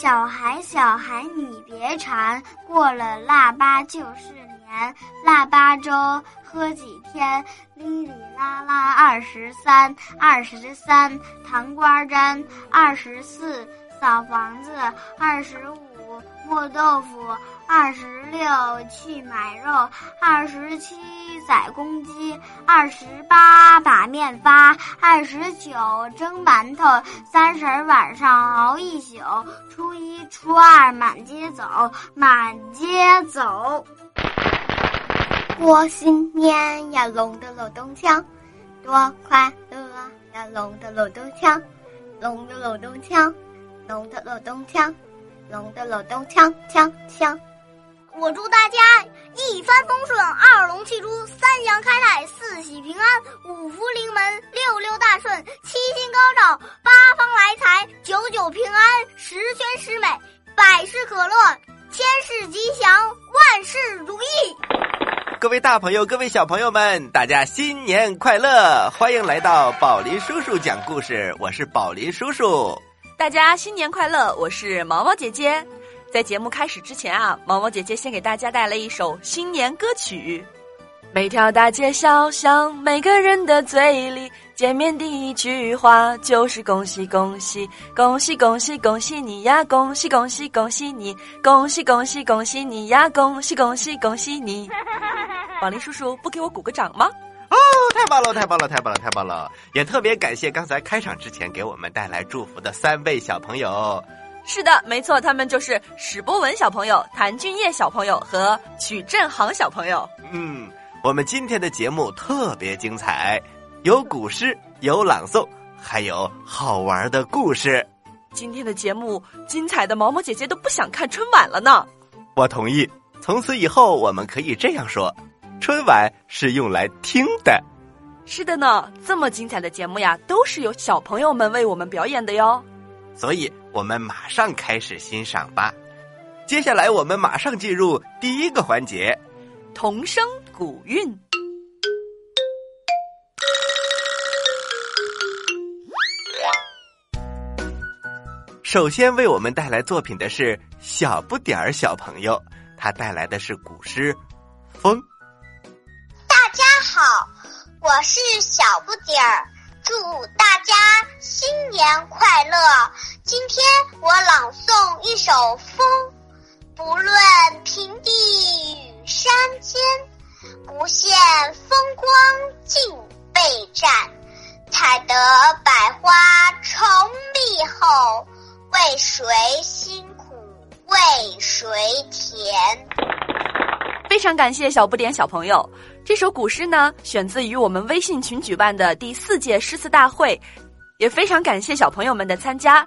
小孩，小孩，你别馋，过了腊八就是年。腊八粥喝几天，哩哩啦啦二十三，二十三糖瓜粘，二十四扫房子，二十五磨豆腐，二十六去买肉，二十七宰公鸡，二十八把面发，二十九蒸馒头，三十晚上熬一宿，初一初二满街走，满街走。过新年呀，龙的锣咚锵，多快乐呀！龙的锣咚锵，龙的锣咚锵，龙的锣咚锵，龙的锣咚锵锵锵。我祝大家一帆风顺，二龙戏珠，三阳开泰，四喜平安，五福临门，六六大顺，七星高照，八方来财，九九平安，十全十美，百事可乐，千事吉祥，万事如意。各位大朋友，各位小朋友们，大家新年快乐！欢迎来到宝林叔叔讲故事，我是宝林叔叔。大家新年快乐！我是毛毛姐姐。在节目开始之前啊，毛毛姐姐先给大家带来一首新年歌曲。每条大街小巷，每个人的嘴里，见面第一句话就是恭喜恭喜，恭喜恭喜恭喜你呀，恭喜恭喜恭喜你，恭喜恭喜恭喜你呀，恭喜恭喜恭喜你。宝林叔叔不给我鼓个掌吗？哦，太棒了，太棒了，太棒了，太棒了！也特别感谢刚才开场之前给我们带来祝福的三位小朋友。是的，没错，他们就是史博文小朋友、谭俊业小朋友和曲振航小朋友。嗯，我们今天的节目特别精彩，有古诗，有朗诵，还有好玩的故事。今天的节目精彩的毛毛姐姐都不想看春晚了呢。我同意，从此以后我们可以这样说。春晚是用来听的，是的呢。这么精彩的节目呀，都是由小朋友们为我们表演的哟。所以，我们马上开始欣赏吧。接下来，我们马上进入第一个环节——童声古韵。首先为我们带来作品的是小不点儿小朋友，他带来的是古诗《风》。大家好，我是小不点儿，祝大家新年快乐。今天我朗诵一首《风》，不论平地与山间，不羡风光尽被占，采得百花成蜜后，为谁辛苦为谁甜？非常感谢小不点小朋友。这首古诗呢，选自于我们微信群举办的第四届诗词大会，也非常感谢小朋友们的参加。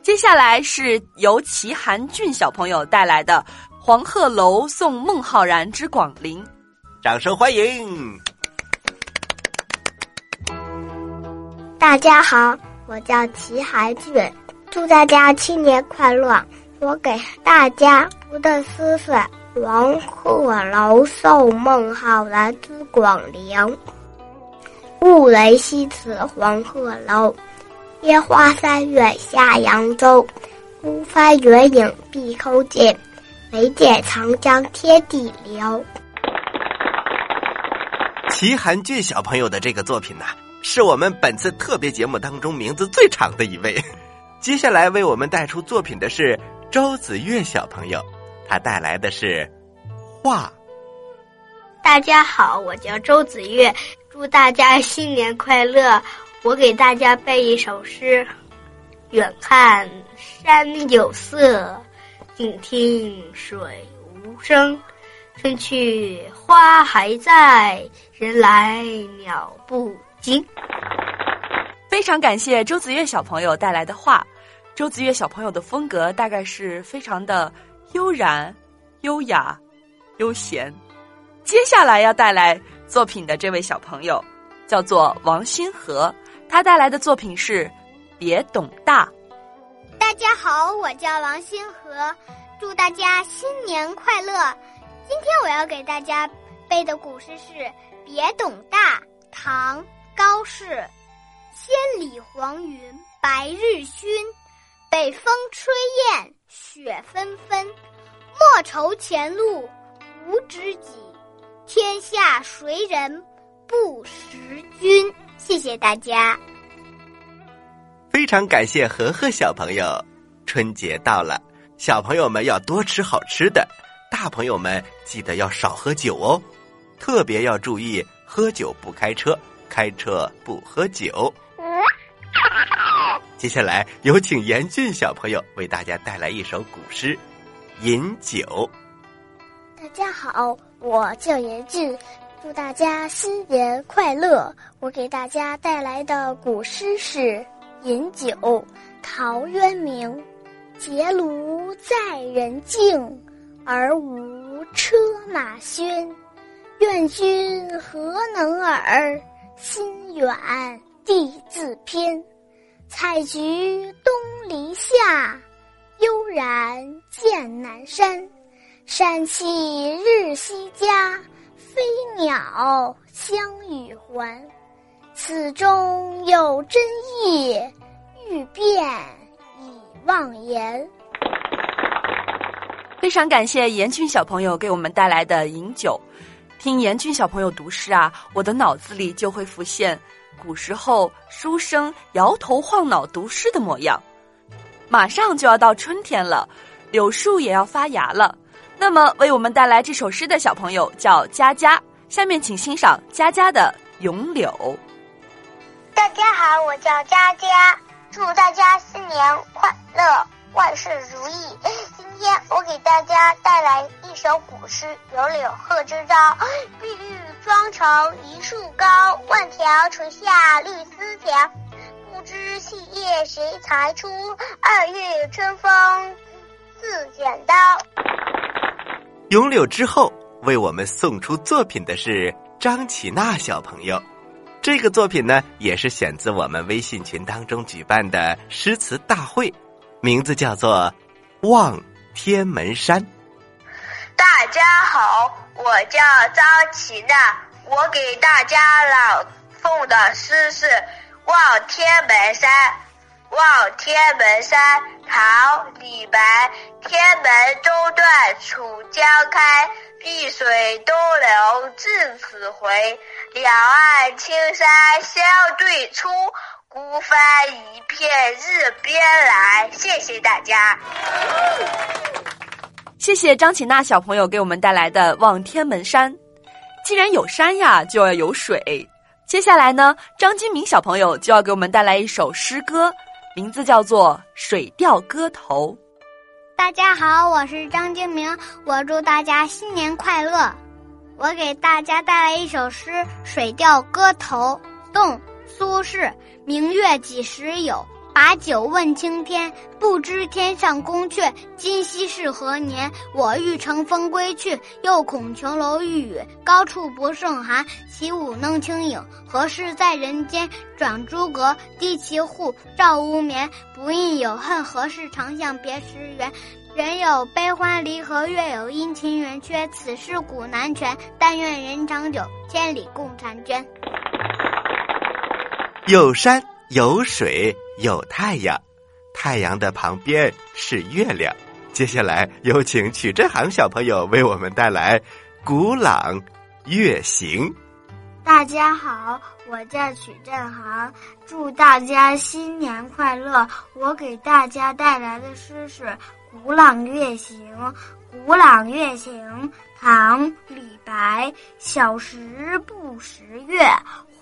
接下来是由齐寒俊小朋友带来的《黄鹤楼送孟浩然之广陵》，掌声欢迎！大家好，我叫齐寒俊，祝大家新年快乐。我给大家读的诗是。黄鹤楼送孟浩然之广陵。故人西辞黄鹤楼，烟花三月下扬州。孤帆远影碧空尽，唯见长江天际流。齐寒俊小朋友的这个作品呢，是我们本次特别节目当中名字最长的一位。接下来为我们带出作品的是周子月小朋友。他带来的是画。大家好，我叫周子月，祝大家新年快乐。我给大家背一首诗：远看山有色，近听水无声。春去花还在，人来鸟不惊。非常感谢周子月小朋友带来的画。周子月小朋友的风格大概是非常的。悠然、优雅、悠闲。接下来要带来作品的这位小朋友叫做王新和，他带来的作品是《别董大》。大家好，我叫王新和，祝大家新年快乐。今天我要给大家背的古诗是《别董大》，唐·高适。千里黄云白日曛，北风吹雁，雪纷纷。莫愁前路无知己，天下谁人不识君？谢谢大家。非常感谢和和小朋友。春节到了，小朋友们要多吃好吃的，大朋友们记得要少喝酒哦，特别要注意喝酒不开车，开车不喝酒。接下来有请严俊小朋友为大家带来一首古诗《饮酒》。大家好，我叫严俊，祝大家新年快乐。我给大家带来的古诗是《饮酒》，陶渊明。结庐在人境，而无车马喧。愿君何能尔？心远地自偏。采菊东篱下，悠然见南山。山气日夕佳，飞鸟相与还。此中有真意，欲辨。已忘言。非常感谢严俊小朋友给我们带来的饮酒。听严俊小朋友读诗啊，我的脑子里就会浮现古时候书生摇头晃脑读诗的模样。马上就要到春天了，柳树也要发芽了。那么，为我们带来这首诗的小朋友叫佳佳。下面请欣赏佳佳的《咏柳》。大家好，我叫佳佳。祝大家新年快乐，万事如意。今天我给大家带来一首古诗《咏柳贺知章》：碧玉妆成一树高，万条垂下绿丝条。不知细叶谁裁出？二月春风似剪刀。咏柳之后，为我们送出作品的是张启娜小朋友。这个作品呢，也是选自我们微信群当中举办的诗词大会，名字叫做《望天门山》。大家好，我叫张琪娜，我给大家朗诵的诗是《望天门山》。望天门山，唐·李白。天门中断楚江开，碧水东流至此回。两岸青山相对出，孤帆一片日边来。谢谢大家。谢谢张启娜小朋友给我们带来的《望天门山》。既然有山呀，就要有水。接下来呢，张金明小朋友就要给我们带来一首诗歌。名字叫做《水调歌头》。大家好，我是张金明，我祝大家新年快乐。我给大家带来一首诗《水调歌头》，宋·苏轼。明月几时有？把酒问青天，不知天上宫阙，今夕是何年？我欲乘风归去，又恐琼楼玉宇，高处不胜寒。起舞弄清影，何事在人间？转朱阁，低绮户，照无眠。不应有恨，何事长向别时圆？人有悲欢离合，月有阴晴圆缺。此事古难全，但愿人长久，千里共婵娟。有山。有水有太阳，太阳的旁边是月亮。接下来有请曲振航小朋友为我们带来《古朗月行》。大家好，我叫曲振航，祝大家新年快乐。我给大家带来的诗是《古朗月行》。《古朗月行》唐·李白，小时不识月。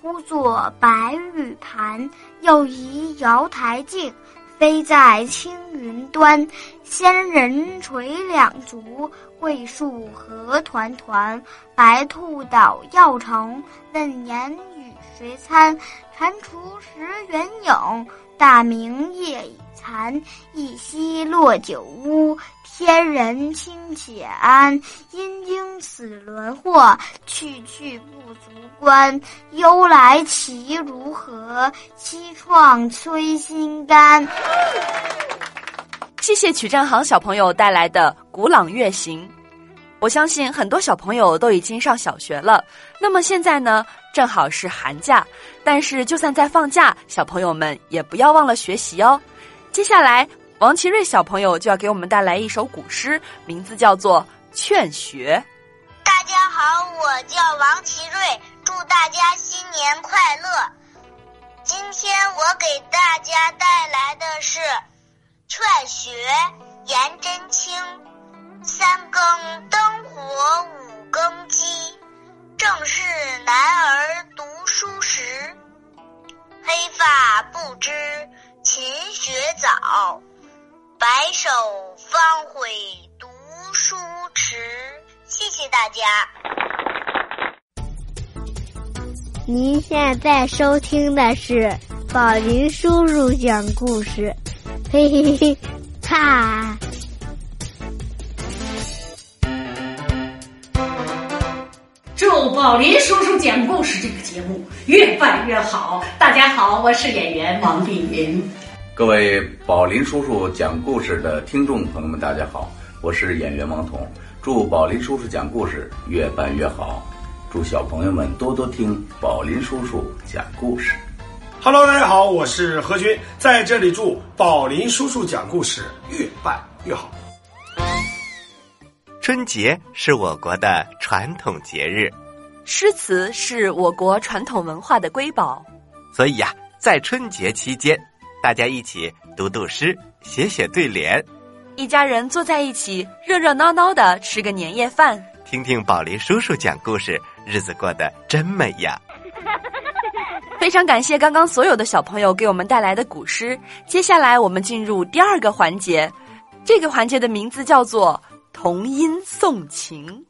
呼作白玉盘，又疑瑶台镜，飞在青云端。仙人垂两足，桂树何团团。白兔捣药成，问言与谁餐？蟾蜍蚀圆影，大明夜已残。一夕落九乌。天人清且安，因应此轮祸，去去不足观。忧来其如何？凄怆摧心肝。谢谢曲振航小朋友带来的《古朗月行》。我相信很多小朋友都已经上小学了，那么现在呢，正好是寒假。但是就算在放假，小朋友们也不要忘了学习哦。接下来。王奇瑞小朋友就要给我们带来一首古诗，名字叫做《劝学》。大家好，我叫王奇瑞，祝大家新年快乐。今天我给大家带来的是《劝学》，颜真卿。三更灯火五更鸡，正是男儿读书时。黑发不知勤学早，白首方悔读书迟。谢谢大家。您现在收听的是宝林叔叔讲故事，嘿嘿嘿，哈。祝宝林叔叔讲故事这个节目越办越好。大家好，我是演员王丽云。各位宝林叔叔讲故事的听众朋友们，大家好，我是演员王彤。祝宝林叔叔讲故事越办越好，祝小朋友们多多听宝林叔叔讲故事。Hello，大家好，我是何军，在这里祝宝林叔叔讲故事越办越好。春节是我国的传统节日，诗词是我国传统文化的瑰宝，所以呀，在春节期间，大家一起读读诗，写写对联，一家人坐在一起，热热闹闹的吃个年夜饭，听听宝林叔叔讲故事，日子过得真美呀！非常感谢刚刚所有的小朋友给我们带来的古诗。接下来我们进入第二个环节，这个环节的名字叫做童音送情。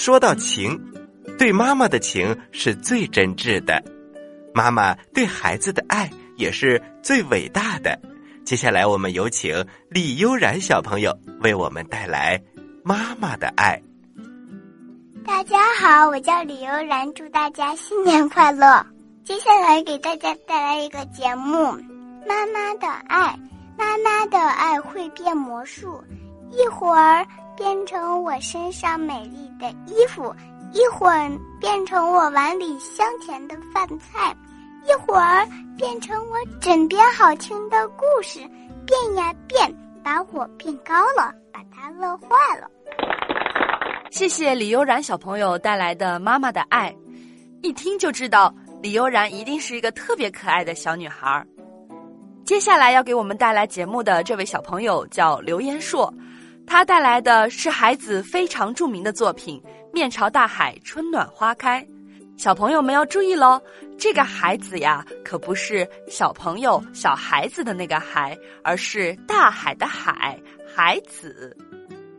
说到情，对妈妈的情是最真挚的，妈妈对孩子的爱也是最伟大的。接下来，我们有请李悠然小朋友为我们带来《妈妈的爱》。大家好，我叫李悠然，祝大家新年快乐。接下来给大家带来一个节目《妈妈的爱》。妈妈的爱会变魔术，一会儿变成我身上美丽的衣服，一会儿变成我碗里香甜的饭菜，一会儿变成我枕边好听的故事。变呀变，把我变高了，把他乐坏了。谢谢李悠然小朋友带来的《妈妈的爱》，一听就知道李悠然一定是一个特别可爱的小女孩儿。接下来要给我们带来节目的这位小朋友叫刘延硕，他带来的是孩子非常著名的作品《面朝大海，春暖花开》。小朋友们要注意喽，这个孩子呀，可不是小朋友、小孩子的那个孩，而是大海的海，孩子。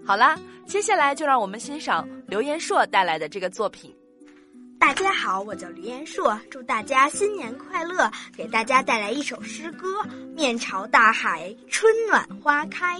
好啦，接下来就让我们欣赏刘延硕带来的这个作品。大家好，我叫刘延硕，祝大家新年快乐！给大家带来一首诗歌《面朝大海，春暖花开》。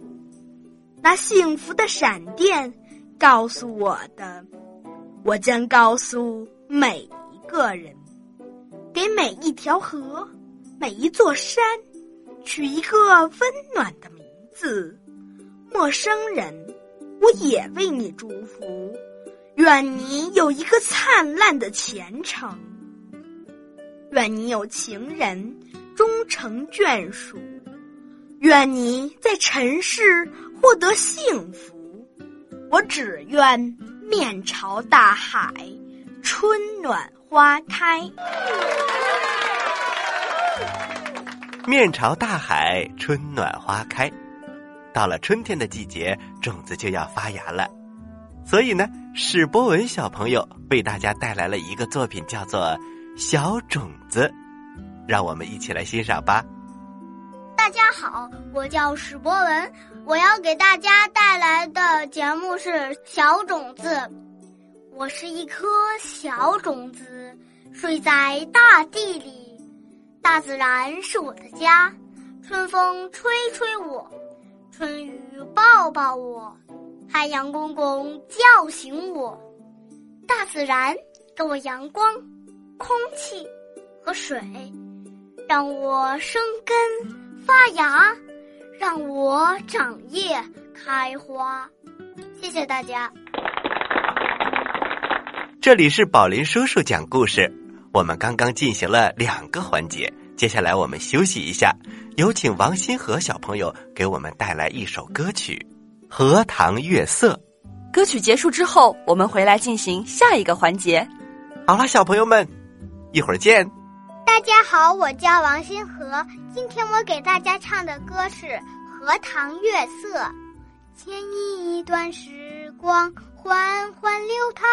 那幸福的闪电告诉我的，我将告诉每一个人，给每一条河、每一座山取一个温暖的名字。陌生人，我也为你祝福。愿你有一个灿烂的前程，愿你有情人终成眷属，愿你在尘世获得幸福。我只愿面朝大海，春暖花开。面朝大海，春暖花开。到了春天的季节，种子就要发芽了。所以呢，史博文小朋友为大家带来了一个作品，叫做《小种子》，让我们一起来欣赏吧。大家好，我叫史博文，我要给大家带来的节目是《小种子》。我是一颗小种子，睡在大地里，大自然是我的家。春风吹吹我，春雨抱抱我，太阳公公叫醒我。大自然给我阳光、空气和水，让我生根发芽，让我长叶开花。谢谢大家。这里是宝林叔叔讲故事。我们刚刚进行了两个环节，接下来我们休息一下，有请王新和小朋友给我们带来一首歌曲《荷塘月色》。歌曲结束之后，我们回来进行下一个环节。好了，小朋友们，一会儿见。大家好，我叫王新和，今天我给大家唱的歌是《荷塘月色》。牵一段时光，缓缓流淌。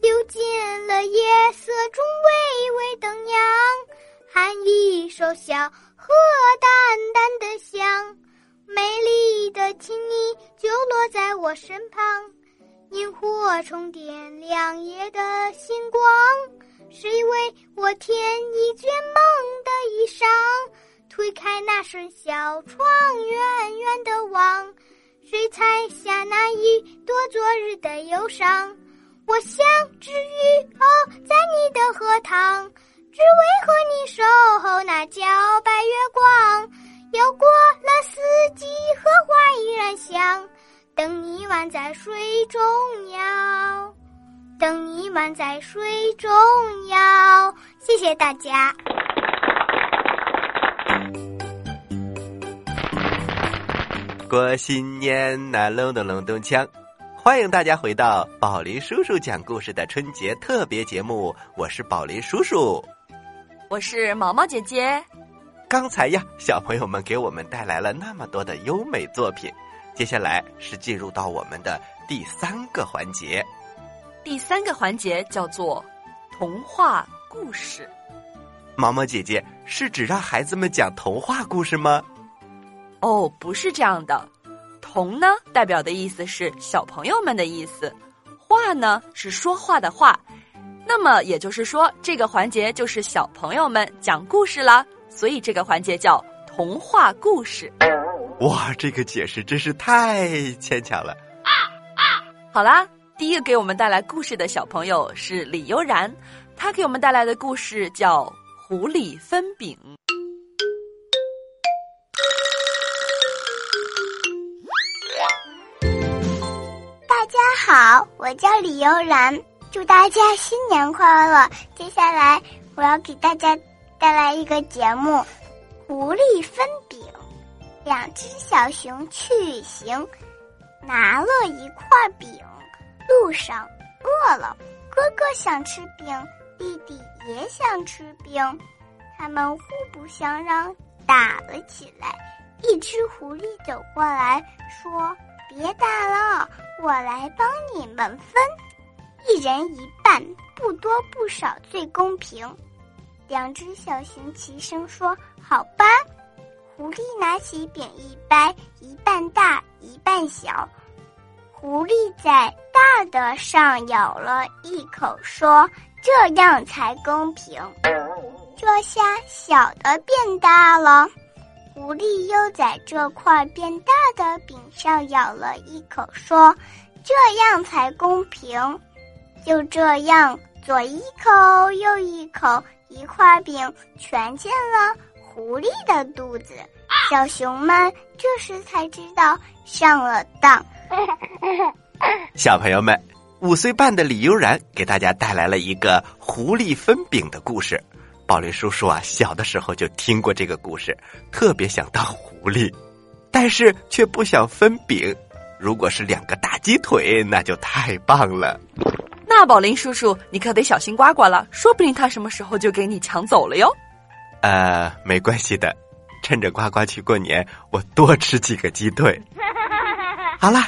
流进了夜色中，微微灯阳，喊一首小荷淡淡的香，美丽的情意就落在我身旁。萤火虫点亮夜的星光，谁为我添一卷梦的衣裳？推开那扇小窗，远远的望，谁采下那一朵昨日的忧伤？我想织羽哦，在你的荷塘，只为和你守候那皎白月光。又过了四季，荷花依然香，等你宛在水中摇，等你宛在水中摇。谢谢大家。过新年，那隆咚隆咚锵。欢迎大家回到宝林叔叔讲故事的春节特别节目，我是宝林叔叔，我是毛毛姐姐。刚才呀，小朋友们给我们带来了那么多的优美作品，接下来是进入到我们的第三个环节。第三个环节叫做童话故事。毛毛姐姐是指让孩子们讲童话故事吗？哦，不是这样的。童呢，代表的意思是小朋友们的意思，话呢是说话的话，那么也就是说，这个环节就是小朋友们讲故事啦，所以这个环节叫童话故事。哇，这个解释真是太牵强了。好啦，第一个给我们带来故事的小朋友是李悠然，他给我们带来的故事叫《狐狸分饼》。大家好，我叫李悠然，祝大家新年快乐。接下来我要给大家带来一个节目《狐狸分饼》。两只小熊去旅行，拿了一块饼，路上饿了，哥哥想吃饼，弟弟也想吃饼，他们互不相让，打了起来。一只狐狸走过来说。别打了，我来帮你们分，一人一半，不多不少，最公平。两只小熊齐声说：“好吧。”狐狸拿起饼一掰，一半大，一半小。狐狸在大的上咬了一口，说：“这样才公平。”这下小的变大了。狐狸又在这块变大的饼上咬了一口，说：“这样才公平。”就这样，左一口，右一口，一块饼全进了狐狸的肚子。小熊们这时才知道上了当。小朋友们，五岁半的李悠然给大家带来了一个狐狸分饼的故事。宝林叔叔啊，小的时候就听过这个故事，特别想当狐狸，但是却不想分饼。如果是两个大鸡腿，那就太棒了。那宝林叔叔，你可得小心呱呱了，说不定他什么时候就给你抢走了哟。呃，没关系的，趁着呱呱去过年，我多吃几个鸡腿。好了，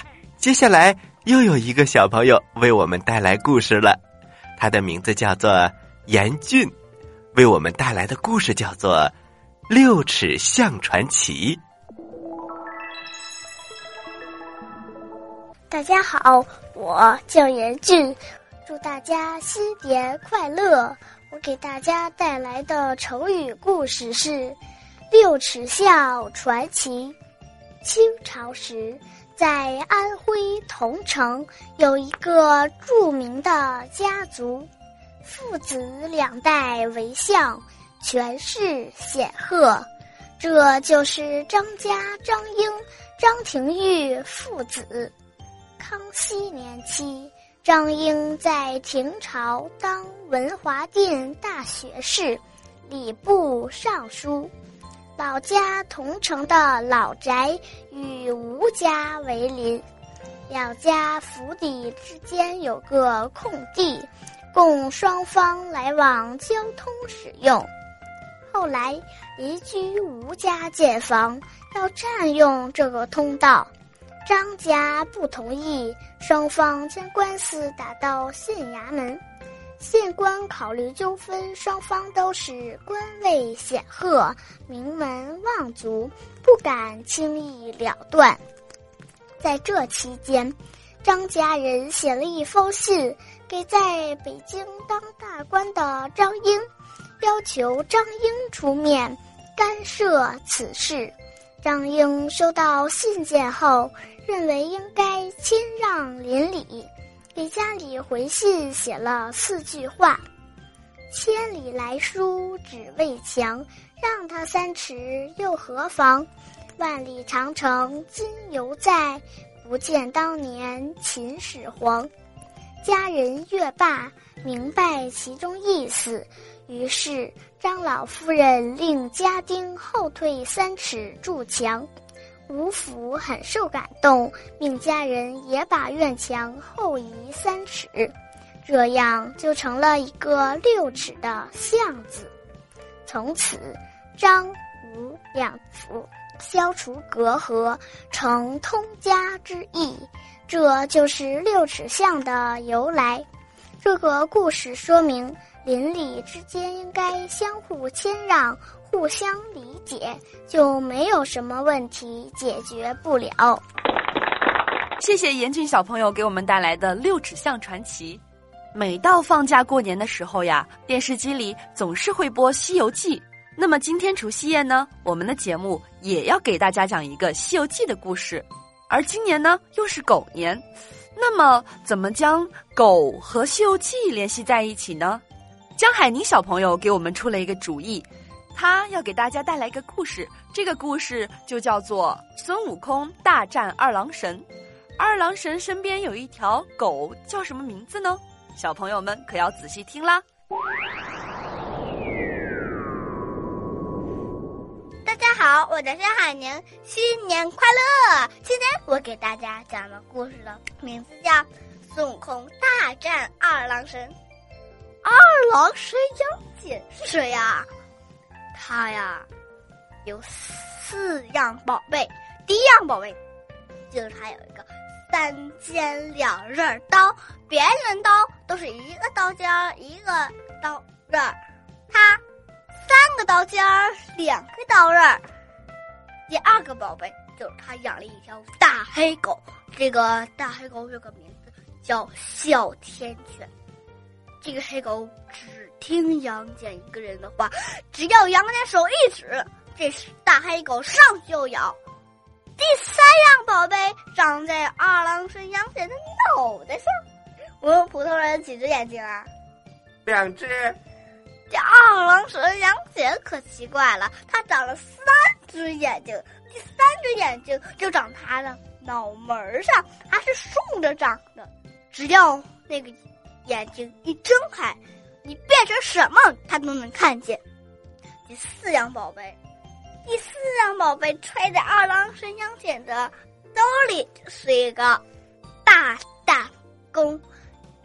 接下来又有一个小朋友为我们带来故事了，他的名字叫做严俊。为我们带来的故事叫做《六尺象传奇》。大家好，我叫严俊，祝大家新年快乐！我给大家带来的成语故事是《六尺巷传奇》。清朝时，在安徽桐城有一个著名的家族，父子两代为相，权势显赫。这就是张家张英、张廷玉父子。康熙年期。张英在廷朝当文华殿大学士、礼部尚书，老家桐城的老宅与吴家为邻，两家府邸之间有个空地，供双方来往交通使用。后来邻居吴家建房，要占用这个通道。张家不同意，双方将官司打到县衙门。县官考虑纠纷，双方都是官位显赫、名门望族，不敢轻易了断。在这期间，张家人写了一封信给在北京当大官的张英，要求张英出面干涉此事。张英收到信件后。认为应该谦让邻里，给家里回信写了四句话：“千里来书只为墙，让他三尺又何妨？万里长城今犹在，不见当年秦始皇。”家人阅罢，明白其中意思，于是张老夫人令家丁后退三尺筑墙。吴府很受感动，命家人也把院墙后移三尺，这样就成了一个六尺的巷子。从此，张吴两府消除隔阂，成通家之意。这就是六尺巷的由来。这个故事说明，邻里之间应该相互谦让。互相理解，就没有什么问题解决不了。谢谢严俊小朋友给我们带来的《六尺巷传奇》。每到放假过年的时候呀，电视机里总是会播《西游记》。那么今天除夕夜呢，我们的节目也要给大家讲一个《西游记》的故事。而今年呢，又是狗年，那么怎么将狗和《西游记》联系在一起呢？江海宁小朋友给我们出了一个主意。他要给大家带来一个故事，这个故事就叫做《孙悟空大战二郎神》。二郎神身边有一条狗，叫什么名字呢？小朋友们可要仔细听啦！大家好，我叫夏海宁，新年快乐！今天我给大家讲的故事的名字叫《孙悟空大战二郎神》。二郎神杨戬是谁呀？他呀，有四样宝贝。第一样宝贝就是他有一个三尖两刃刀，别人刀都是一个刀尖儿一个刀刃儿，他三个刀尖儿两个刀刃儿。第二个宝贝就是他养了一条大黑狗，这个大黑狗有个名字叫哮天犬。这个黑狗只听杨戬一个人的话，只要杨戬手一指，这大黑狗上就咬。第三样宝贝长在二郎神杨戬的脑袋上。我们普通人几只眼睛啊？两只。这二郎神杨戬可奇怪了，他长了三只眼睛，第三只眼睛就长他的脑门上，还是竖着长的。只要那个。眼睛一睁开，你变成什么，他都能看见。第四样宝贝，第四样宝贝揣在二郎神杨戬的兜里，是一个大弹弓。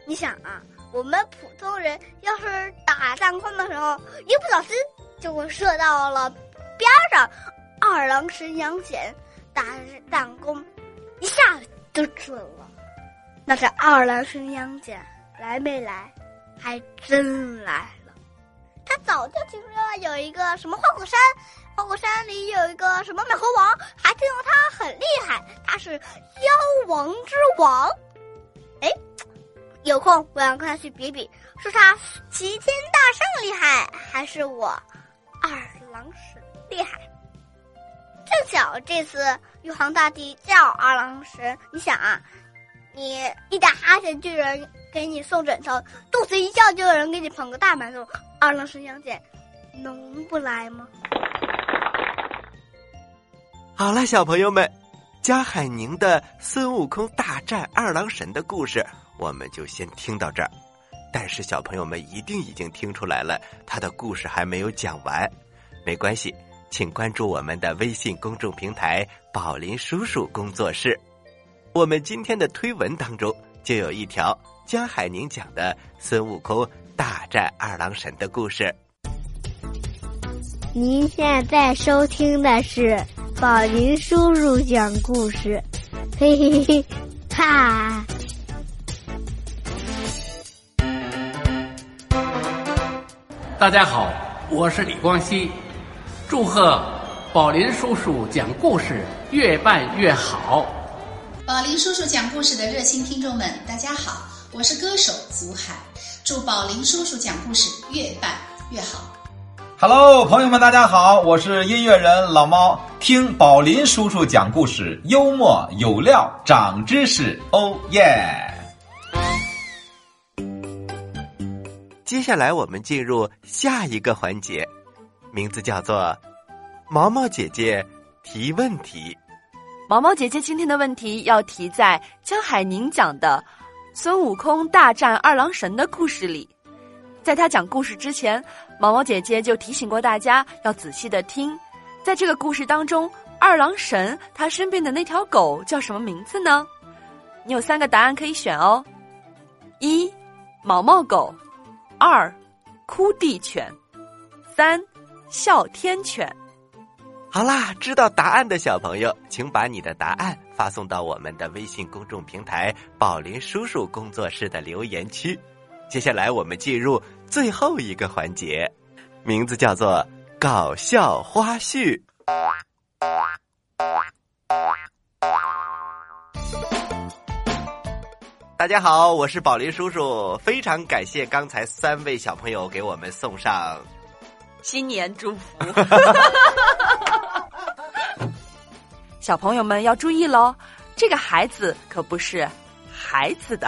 你想啊，我们普通人要是打弹弓的时候，一不小心就会射到了边上，二郎神杨戬打弹弓，一下子就准了。那是二郎神杨戬。来没来？还真来了。他早就听说有一个什么花果山，花果山里有一个什么美猴王，还听说他很厉害，他是妖王之王。哎，有空我要跟他去比比，是他齐天大圣厉害，还是我二郎神厉害？正巧这次玉皇大帝叫二郎神，你想啊，你一打哈欠就有人给你送枕头，肚子一叫就有人给你捧个大馒头，二郎神相见，能不来吗？好了，小朋友们，江海宁的孙悟空大战二郎神的故事，我们就先听到这儿。但是小朋友们一定已经听出来了，他的故事还没有讲完，没关系。请关注我们的微信公众平台“宝林叔叔工作室”。我们今天的推文当中就有一条江海宁讲的孙悟空大战二郎神的故事。您现在收听的是宝林叔叔讲故事，嘿嘿嘿，哈！大家好，我是李光羲。祝贺宝林叔叔讲故事越办越好。宝林叔叔讲故事的热心听众们，大家好，我是歌手祖海。祝宝林叔叔讲故事越办越好。Hello，朋友们，大家好，我是音乐人老猫。听宝林叔叔讲故事，幽默有料，长知识，哦耶！接下来我们进入下一个环节。名字叫做毛毛姐姐提问题。毛毛姐姐今天的问题要提在江海宁讲的孙悟空大战二郎神的故事里。在他讲故事之前，毛毛姐姐就提醒过大家要仔细的听。在这个故事当中，二郎神他身边的那条狗叫什么名字呢？你有三个答案可以选哦：一毛毛狗，二哭地犬，三。哮天犬，好啦，知道答案的小朋友，请把你的答案发送到我们的微信公众平台“宝林叔叔工作室”的留言区。接下来我们进入最后一个环节，名字叫做“搞笑花絮”。大家好，我是宝林叔叔，非常感谢刚才三位小朋友给我们送上。新年祝福，小朋友们要注意喽！这个孩子可不是孩子的，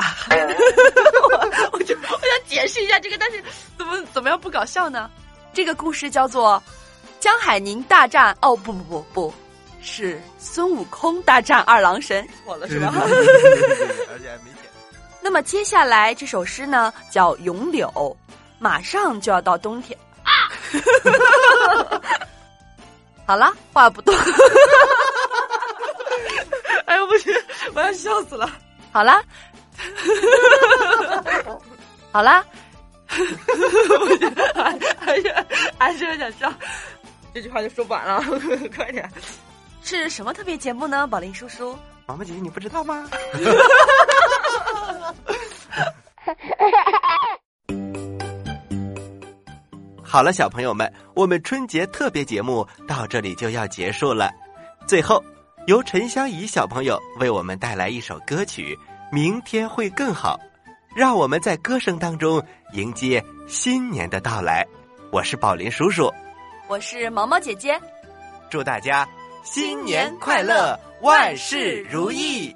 我 我就我想解释一下这个，但是怎么怎么样不搞笑呢？这个故事叫做《江海宁大战》，哦不不不不，是孙悟空大战二郎神，错了是吧？而且还没写。那么接下来这首诗呢，叫《咏柳》，马上就要到冬天。啊好了，话不多。我要笑死了。好啦，好啦，还是还是有点笑，这句话就说完了，快点。是什么特别节目呢？宝林叔叔，毛毛姐姐，你不知道吗？好了，小朋友们，我们春节特别节目到这里就要结束了。最后，由陈香怡小朋友为我们带来一首歌曲《明天会更好》，让我们在歌声当中迎接新年的到来。我是宝林叔叔，我是毛毛姐姐，祝大家新年快乐，万事如意。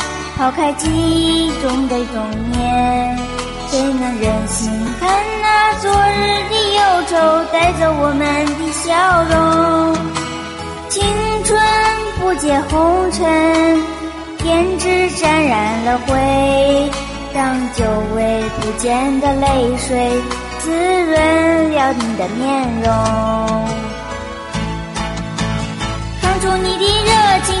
抛开记忆中的容颜，谁能忍心看那昨日的忧愁带走我们的笑容？青春不解红尘，胭脂沾染了灰，让久违不见的泪水滋润了你的面容。唱出你的热情，